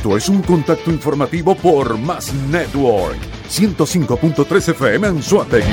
Esto es un contacto informativo por Más Network 105.3 FM en Suategui.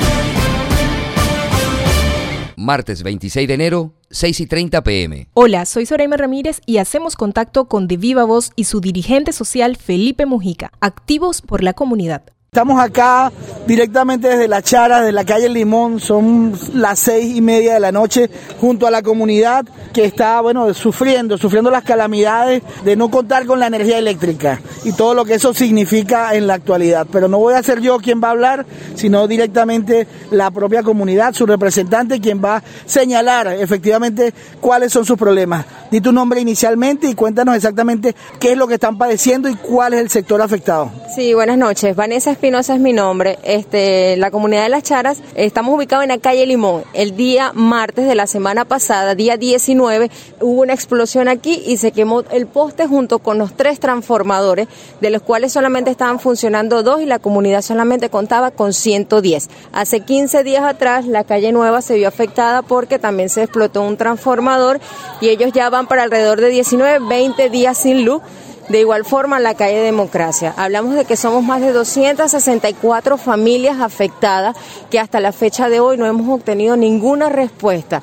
Martes 26 de enero, 6 y 30 pm. Hola, soy Soraima Ramírez y hacemos contacto con De Viva Voz y su dirigente social Felipe Mujica, activos por la comunidad. Estamos acá directamente desde la Chara, de la calle Limón, son las seis y media de la noche, junto a la comunidad que está, bueno, sufriendo, sufriendo las calamidades de no contar con la energía eléctrica y todo lo que eso significa en la actualidad. Pero no voy a ser yo quien va a hablar, sino directamente la propia comunidad, su representante, quien va a señalar efectivamente cuáles son sus problemas. Di tu nombre inicialmente y cuéntanos exactamente qué es lo que están padeciendo y cuál es el sector afectado. Sí, buenas noches. Vanessa Espinosa es mi nombre. Este, la comunidad de Las Charas, estamos ubicados en la calle Limón. El día martes de la semana pasada, día 19, hubo una explosión aquí y se quemó el poste junto con los tres transformadores, de los cuales solamente estaban funcionando dos y la comunidad solamente contaba con 110. Hace 15 días atrás, la calle Nueva se vio afectada porque también se explotó un transformador y ellos ya van para alrededor de 19, 20 días sin luz. De igual forma, la calle Democracia. Hablamos de que somos más de 264 familias afectadas que hasta la fecha de hoy no hemos obtenido ninguna respuesta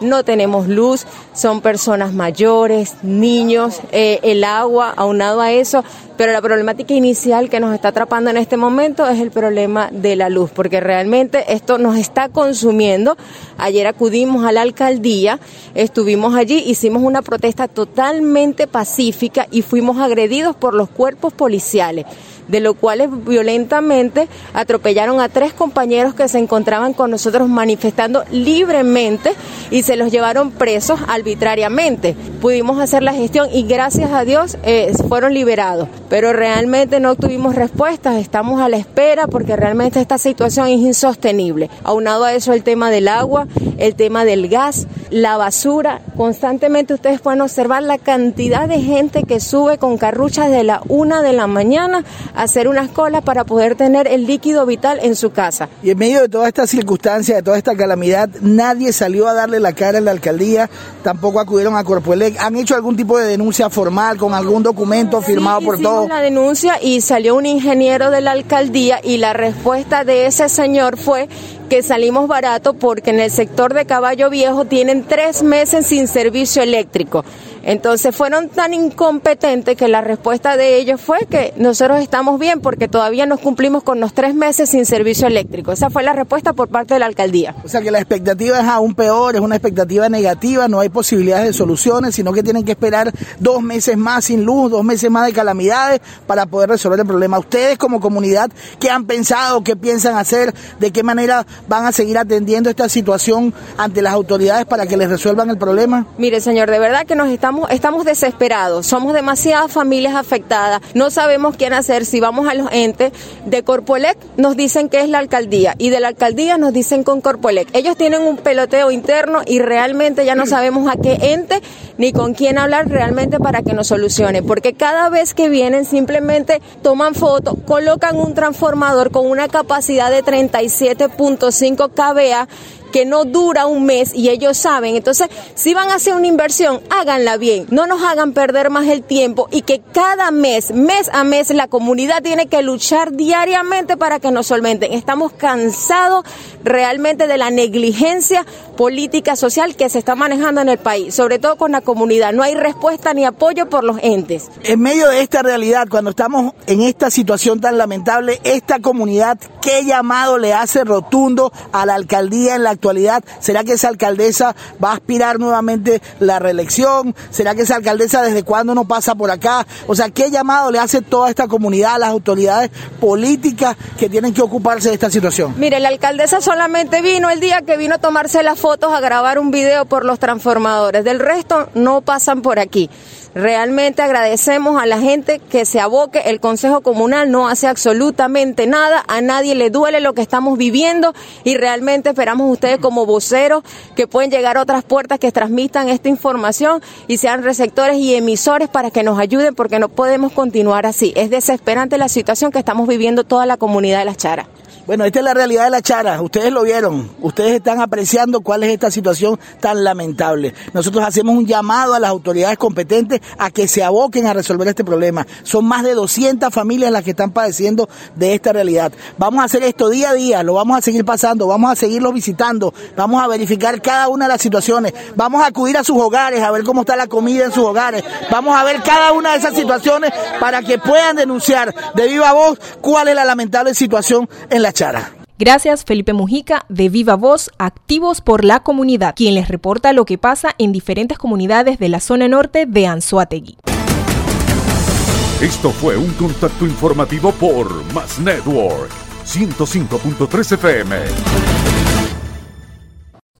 no tenemos luz, son personas mayores, niños, eh, el agua, aunado a eso, pero la problemática inicial que nos está atrapando en este momento es el problema de la luz, porque realmente esto nos está consumiendo. Ayer acudimos a la alcaldía, estuvimos allí, hicimos una protesta totalmente pacífica y fuimos agredidos por los cuerpos policiales de lo cual violentamente atropellaron a tres compañeros que se encontraban con nosotros manifestando libremente y se los llevaron presos arbitrariamente. Pudimos hacer la gestión y gracias a Dios eh, fueron liberados, pero realmente no tuvimos respuestas, estamos a la espera porque realmente esta situación es insostenible. Aunado a eso el tema del agua, el tema del gas, la basura, constantemente ustedes pueden observar la cantidad de gente que sube con carruchas de la una de la mañana hacer unas colas para poder tener el líquido vital en su casa. Y en medio de toda esta circunstancia, de toda esta calamidad, nadie salió a darle la cara en la alcaldía, tampoco acudieron a Corpoelec. ¿Han hecho algún tipo de denuncia formal con algún documento firmado por todos? la denuncia y salió un ingeniero de la alcaldía y la respuesta de ese señor fue que salimos barato porque en el sector de Caballo Viejo tienen tres meses sin servicio eléctrico. Entonces fueron tan incompetentes que la respuesta de ellos fue que nosotros estamos bien porque todavía nos cumplimos con los tres meses sin servicio eléctrico. Esa fue la respuesta por parte de la alcaldía. O sea que la expectativa es aún peor, es una expectativa negativa, no hay posibilidades de soluciones, sino que tienen que esperar dos meses más sin luz, dos meses más de calamidades para poder resolver el problema. Ustedes como comunidad, ¿qué han pensado, qué piensan hacer, de qué manera van a seguir atendiendo esta situación ante las autoridades para que les resuelvan el problema? Mire, señor, de verdad que nos estamos estamos, desesperados, somos demasiadas familias afectadas, no sabemos quién hacer, si vamos a los entes de Corpolec nos dicen que es la alcaldía y de la alcaldía nos dicen con Corpolec. Ellos tienen un peloteo interno y realmente ya no sabemos a qué ente ni con quién hablar realmente para que nos solucione, porque cada vez que vienen simplemente toman fotos, colocan un transformador con una capacidad de 37.5 kVA que no dura un mes y ellos saben. Entonces, si van a hacer una inversión, háganla bien, no nos hagan perder más el tiempo y que cada mes, mes a mes, la comunidad tiene que luchar diariamente para que nos solventen. Estamos cansados realmente de la negligencia política social que se está manejando en el país, sobre todo con la comunidad. No hay respuesta ni apoyo por los entes. En medio de esta realidad, cuando estamos en esta situación tan lamentable, esta comunidad, ¿qué llamado le hace rotundo a la alcaldía en la actualidad? ¿Será que esa alcaldesa va a aspirar nuevamente la reelección? ¿Será que esa alcaldesa desde cuándo no pasa por acá? O sea, ¿qué llamado le hace toda esta comunidad a las autoridades políticas que tienen que ocuparse de esta situación? Mire, la alcaldesa solamente vino el día que vino a tomarse las fotos, a grabar un video por los transformadores. Del resto no pasan por aquí. Realmente agradecemos a la gente que se aboque. El Consejo Comunal no hace absolutamente nada. A nadie le duele lo que estamos viviendo y realmente esperamos ustedes como voceros que pueden llegar a otras puertas que transmitan esta información y sean receptores y emisores para que nos ayuden porque no podemos continuar así. Es desesperante la situación que estamos viviendo toda la comunidad de Las Charas. Bueno, esta es la realidad de la Chara. Ustedes lo vieron. Ustedes están apreciando cuál es esta situación tan lamentable. Nosotros hacemos un llamado a las autoridades competentes a que se aboquen a resolver este problema. Son más de 200 familias las que están padeciendo de esta realidad. Vamos a hacer esto día a día, lo vamos a seguir pasando, vamos a seguirlos visitando, vamos a verificar cada una de las situaciones, vamos a acudir a sus hogares, a ver cómo está la comida en sus hogares, vamos a ver cada una de esas situaciones para que puedan denunciar de viva voz cuál es la lamentable situación en la Chara. Gracias Felipe Mujica de Viva Voz, activos por la comunidad, quien les reporta lo que pasa en diferentes comunidades de la zona norte de Anzuategui. Esto fue un contacto informativo por Más Network 105.3 FM.